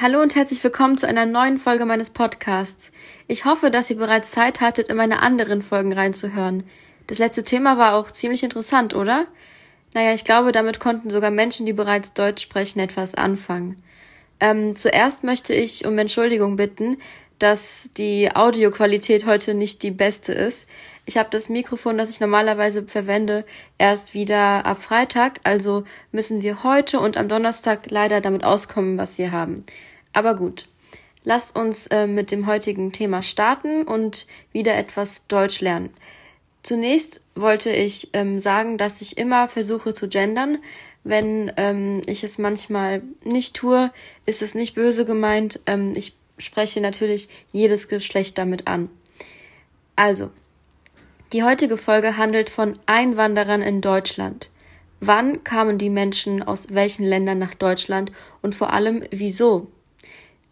Hallo und herzlich willkommen zu einer neuen Folge meines Podcasts. Ich hoffe, dass ihr bereits Zeit hattet, in meine anderen Folgen reinzuhören. Das letzte Thema war auch ziemlich interessant, oder? Naja, ich glaube, damit konnten sogar Menschen, die bereits Deutsch sprechen, etwas anfangen. Ähm, zuerst möchte ich um Entschuldigung bitten, dass die Audioqualität heute nicht die beste ist. Ich habe das Mikrofon, das ich normalerweise verwende, erst wieder ab Freitag, also müssen wir heute und am Donnerstag leider damit auskommen, was wir haben. Aber gut, lasst uns äh, mit dem heutigen Thema starten und wieder etwas Deutsch lernen. Zunächst wollte ich ähm, sagen, dass ich immer versuche zu gendern. Wenn ähm, ich es manchmal nicht tue, ist es nicht böse gemeint. Ähm, ich spreche natürlich jedes Geschlecht damit an. Also, die heutige Folge handelt von Einwanderern in Deutschland. Wann kamen die Menschen aus welchen Ländern nach Deutschland und vor allem wieso?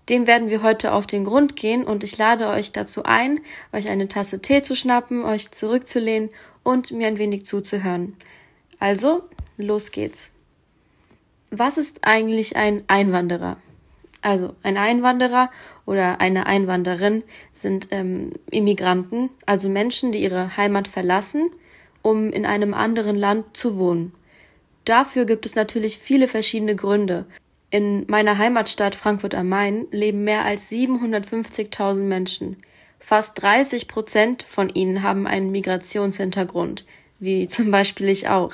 Dem werden wir heute auf den Grund gehen und ich lade euch dazu ein, euch eine Tasse Tee zu schnappen, euch zurückzulehnen und mir ein wenig zuzuhören. Also, los geht's. Was ist eigentlich ein Einwanderer? Also ein Einwanderer oder eine Einwanderin sind ähm, Immigranten, also Menschen, die ihre Heimat verlassen, um in einem anderen Land zu wohnen. Dafür gibt es natürlich viele verschiedene Gründe. In meiner Heimatstadt Frankfurt am Main leben mehr als 750.000 Menschen. Fast 30 Prozent von ihnen haben einen Migrationshintergrund, wie zum Beispiel ich auch.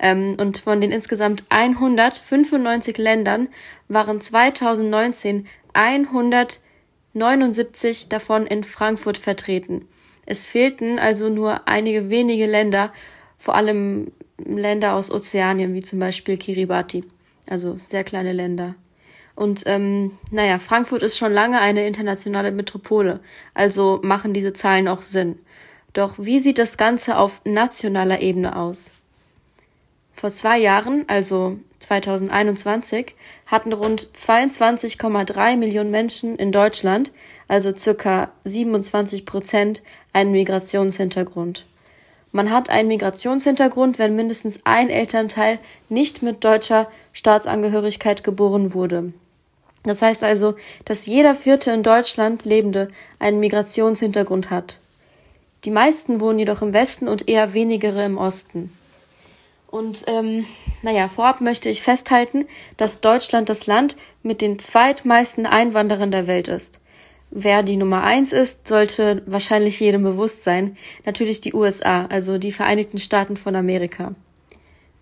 Ähm, und von den insgesamt 195 Ländern waren 2019 179 davon in Frankfurt vertreten. Es fehlten also nur einige wenige Länder, vor allem Länder aus Ozeanien, wie zum Beispiel Kiribati, also sehr kleine Länder. Und ähm, naja, Frankfurt ist schon lange eine internationale Metropole, also machen diese Zahlen auch Sinn. Doch wie sieht das Ganze auf nationaler Ebene aus? Vor zwei Jahren, also 2021, hatten rund 22,3 Millionen Menschen in Deutschland, also circa 27 Prozent, einen Migrationshintergrund. Man hat einen Migrationshintergrund, wenn mindestens ein Elternteil nicht mit deutscher Staatsangehörigkeit geboren wurde. Das heißt also, dass jeder vierte in Deutschland Lebende einen Migrationshintergrund hat. Die meisten wohnen jedoch im Westen und eher wenigere im Osten. Und ähm, naja, vorab möchte ich festhalten, dass Deutschland das Land mit den zweitmeisten Einwanderern der Welt ist. Wer die Nummer eins ist, sollte wahrscheinlich jedem bewusst sein. Natürlich die USA, also die Vereinigten Staaten von Amerika.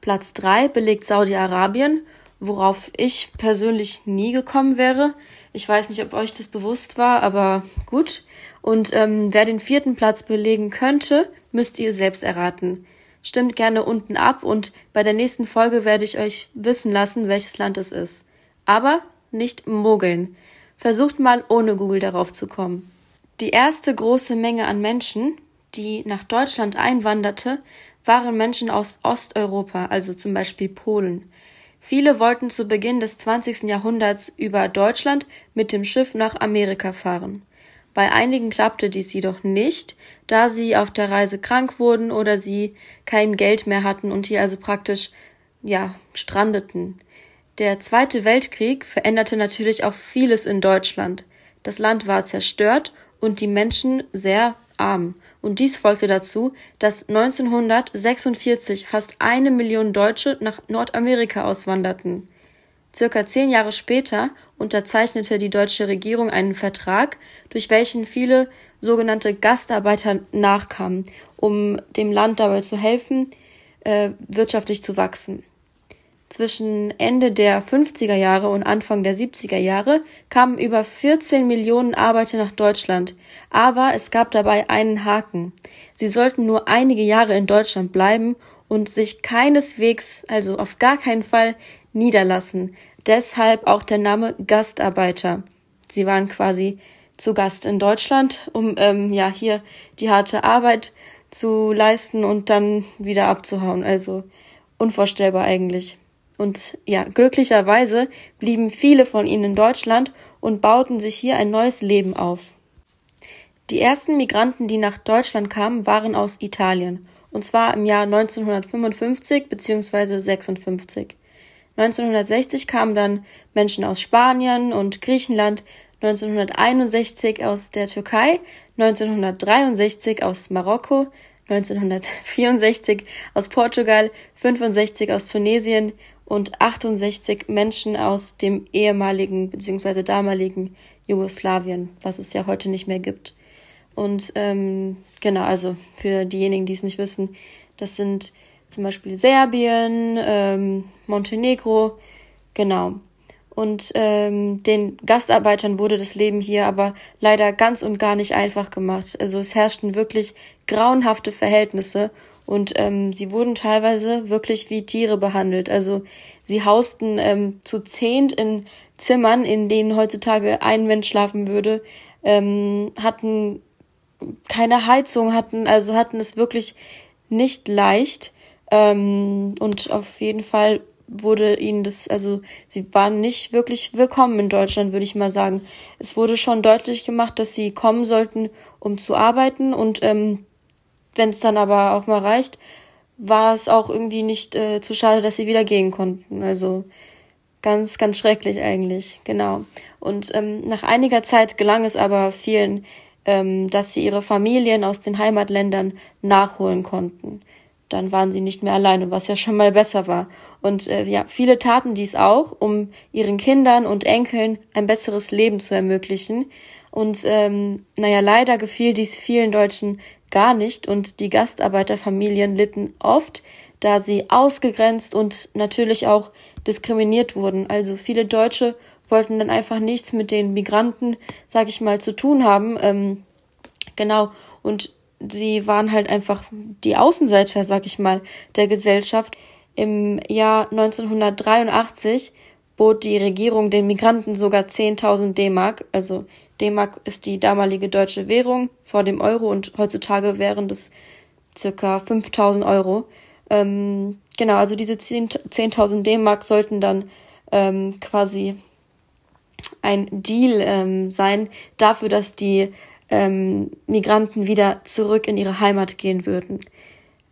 Platz drei belegt Saudi-Arabien, worauf ich persönlich nie gekommen wäre. Ich weiß nicht, ob euch das bewusst war, aber gut. Und ähm, wer den vierten Platz belegen könnte, müsst ihr selbst erraten. Stimmt gerne unten ab und bei der nächsten Folge werde ich euch wissen lassen, welches Land es ist. Aber nicht mogeln. Versucht mal ohne Google darauf zu kommen. Die erste große Menge an Menschen, die nach Deutschland einwanderte, waren Menschen aus Osteuropa, also zum Beispiel Polen. Viele wollten zu Beginn des 20. Jahrhunderts über Deutschland mit dem Schiff nach Amerika fahren. Bei einigen klappte dies jedoch nicht, da sie auf der Reise krank wurden oder sie kein Geld mehr hatten und hier also praktisch, ja, strandeten. Der Zweite Weltkrieg veränderte natürlich auch vieles in Deutschland. Das Land war zerstört und die Menschen sehr arm. Und dies folgte dazu, dass 1946 fast eine Million Deutsche nach Nordamerika auswanderten. Circa zehn Jahre später unterzeichnete die deutsche Regierung einen Vertrag, durch welchen viele sogenannte Gastarbeiter nachkamen, um dem Land dabei zu helfen, äh, wirtschaftlich zu wachsen. Zwischen Ende der 50er Jahre und Anfang der 70er Jahre kamen über 14 Millionen Arbeiter nach Deutschland. Aber es gab dabei einen Haken. Sie sollten nur einige Jahre in Deutschland bleiben und sich keineswegs, also auf gar keinen Fall, niederlassen. Deshalb auch der Name Gastarbeiter. Sie waren quasi zu Gast in Deutschland, um ähm, ja hier die harte Arbeit zu leisten und dann wieder abzuhauen. Also unvorstellbar eigentlich. Und ja, glücklicherweise blieben viele von ihnen in Deutschland und bauten sich hier ein neues Leben auf. Die ersten Migranten, die nach Deutschland kamen, waren aus Italien, und zwar im Jahr 1955 bzw. 56. 1960 kamen dann Menschen aus Spanien und Griechenland, 1961 aus der Türkei, 1963 aus Marokko, 1964 aus Portugal, 65 aus Tunesien und 68 Menschen aus dem ehemaligen bzw. damaligen Jugoslawien, was es ja heute nicht mehr gibt. Und ähm, genau, also für diejenigen, die es nicht wissen, das sind zum Beispiel Serbien, ähm, Montenegro, genau. Und ähm, den Gastarbeitern wurde das Leben hier aber leider ganz und gar nicht einfach gemacht. Also es herrschten wirklich grauenhafte Verhältnisse und ähm, sie wurden teilweise wirklich wie Tiere behandelt. Also sie hausten ähm, zu zehnt in Zimmern, in denen heutzutage ein Mensch schlafen würde, ähm, hatten keine Heizung, hatten also hatten es wirklich nicht leicht ähm, und auf jeden Fall wurde ihnen das, also sie waren nicht wirklich willkommen in Deutschland, würde ich mal sagen. Es wurde schon deutlich gemacht, dass sie kommen sollten, um zu arbeiten und ähm, wenn es dann aber auch mal reicht, war es auch irgendwie nicht äh, zu schade, dass sie wieder gehen konnten. Also ganz, ganz schrecklich eigentlich, genau. Und ähm, nach einiger Zeit gelang es aber vielen, ähm, dass sie ihre Familien aus den Heimatländern nachholen konnten dann waren sie nicht mehr alleine, was ja schon mal besser war. Und äh, ja, viele taten dies auch, um ihren Kindern und Enkeln ein besseres Leben zu ermöglichen. Und ähm, naja, leider gefiel dies vielen Deutschen gar nicht und die Gastarbeiterfamilien litten oft, da sie ausgegrenzt und natürlich auch diskriminiert wurden. Also viele Deutsche wollten dann einfach nichts mit den Migranten, sag ich mal, zu tun haben. Ähm, genau. Und sie waren halt einfach die Außenseiter, sag ich mal, der Gesellschaft. Im Jahr 1983 bot die Regierung den Migranten sogar 10.000 D-Mark. Also D-Mark ist die damalige deutsche Währung vor dem Euro und heutzutage wären das circa 5.000 Euro. Ähm, genau, also diese 10.000 D-Mark sollten dann ähm, quasi ein Deal ähm, sein dafür, dass die ähm, Migranten wieder zurück in ihre Heimat gehen würden.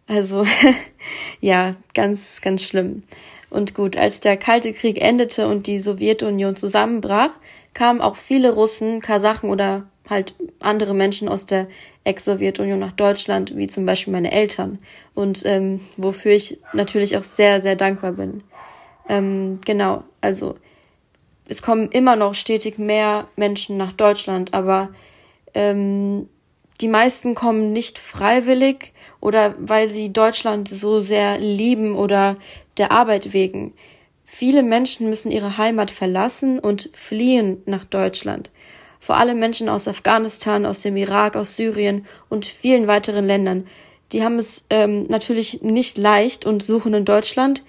Also ja, ganz, ganz schlimm. Und gut, als der Kalte Krieg endete und die Sowjetunion zusammenbrach, kamen auch viele Russen, Kasachen oder halt andere Menschen aus der Ex-Sowjetunion nach Deutschland, wie zum Beispiel meine Eltern. Und ähm, wofür ich natürlich auch sehr, sehr dankbar bin. Ähm, genau, also es kommen immer noch stetig mehr Menschen nach Deutschland, aber ähm, die meisten kommen nicht freiwillig oder weil sie Deutschland so sehr lieben oder der Arbeit wegen. Viele Menschen müssen ihre Heimat verlassen und fliehen nach Deutschland. Vor allem Menschen aus Afghanistan, aus dem Irak, aus Syrien und vielen weiteren Ländern. Die haben es ähm, natürlich nicht leicht und suchen in Deutschland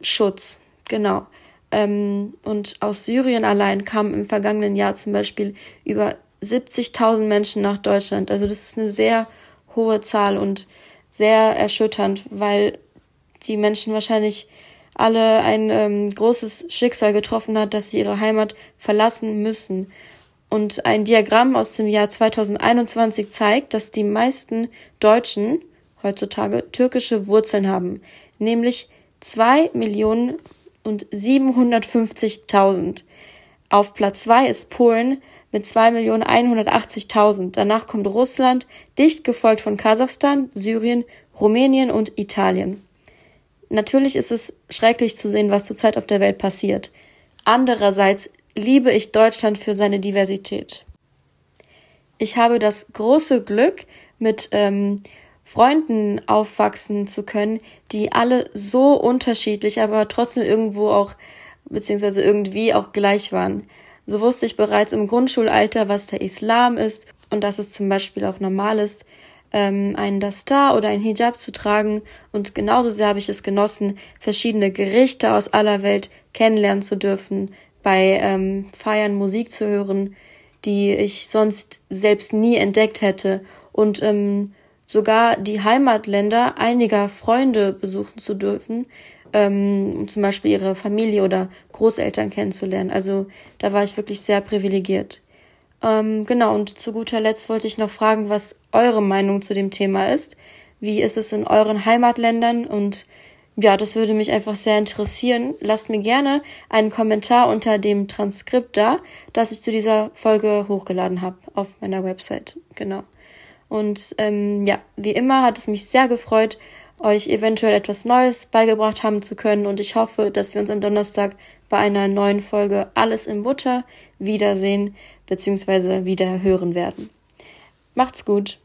Schutz. Genau. Ähm, und aus Syrien allein kamen im vergangenen Jahr zum Beispiel über 70.000 Menschen nach Deutschland. Also das ist eine sehr hohe Zahl und sehr erschütternd, weil die Menschen wahrscheinlich alle ein ähm, großes Schicksal getroffen hat, dass sie ihre Heimat verlassen müssen. Und ein Diagramm aus dem Jahr 2021 zeigt, dass die meisten Deutschen heutzutage türkische Wurzeln haben, nämlich zwei Millionen und 750.000. Auf Platz zwei ist Polen mit 2.180.000. Danach kommt Russland, dicht gefolgt von Kasachstan, Syrien, Rumänien und Italien. Natürlich ist es schrecklich zu sehen, was zurzeit auf der Welt passiert. Andererseits liebe ich Deutschland für seine Diversität. Ich habe das große Glück, mit ähm, Freunden aufwachsen zu können, die alle so unterschiedlich, aber trotzdem irgendwo auch, beziehungsweise irgendwie auch gleich waren. So wusste ich bereits im Grundschulalter, was der Islam ist und dass es zum Beispiel auch normal ist, ähm, einen Dastar oder ein Hijab zu tragen. Und genauso sehr habe ich es genossen, verschiedene Gerichte aus aller Welt kennenlernen zu dürfen, bei ähm, Feiern Musik zu hören, die ich sonst selbst nie entdeckt hätte und ähm, sogar die Heimatländer einiger Freunde besuchen zu dürfen, ähm, um zum Beispiel ihre Familie oder Großeltern kennenzulernen. Also da war ich wirklich sehr privilegiert. Ähm, genau, und zu guter Letzt wollte ich noch fragen, was eure Meinung zu dem Thema ist. Wie ist es in euren Heimatländern und ja, das würde mich einfach sehr interessieren. Lasst mir gerne einen Kommentar unter dem Transkript da, das ich zu dieser Folge hochgeladen habe auf meiner Website. Genau. Und ähm, ja, wie immer hat es mich sehr gefreut, euch eventuell etwas Neues beigebracht haben zu können. Und ich hoffe, dass wir uns am Donnerstag bei einer neuen Folge Alles in Butter wiedersehen bzw. wieder hören werden. Macht's gut.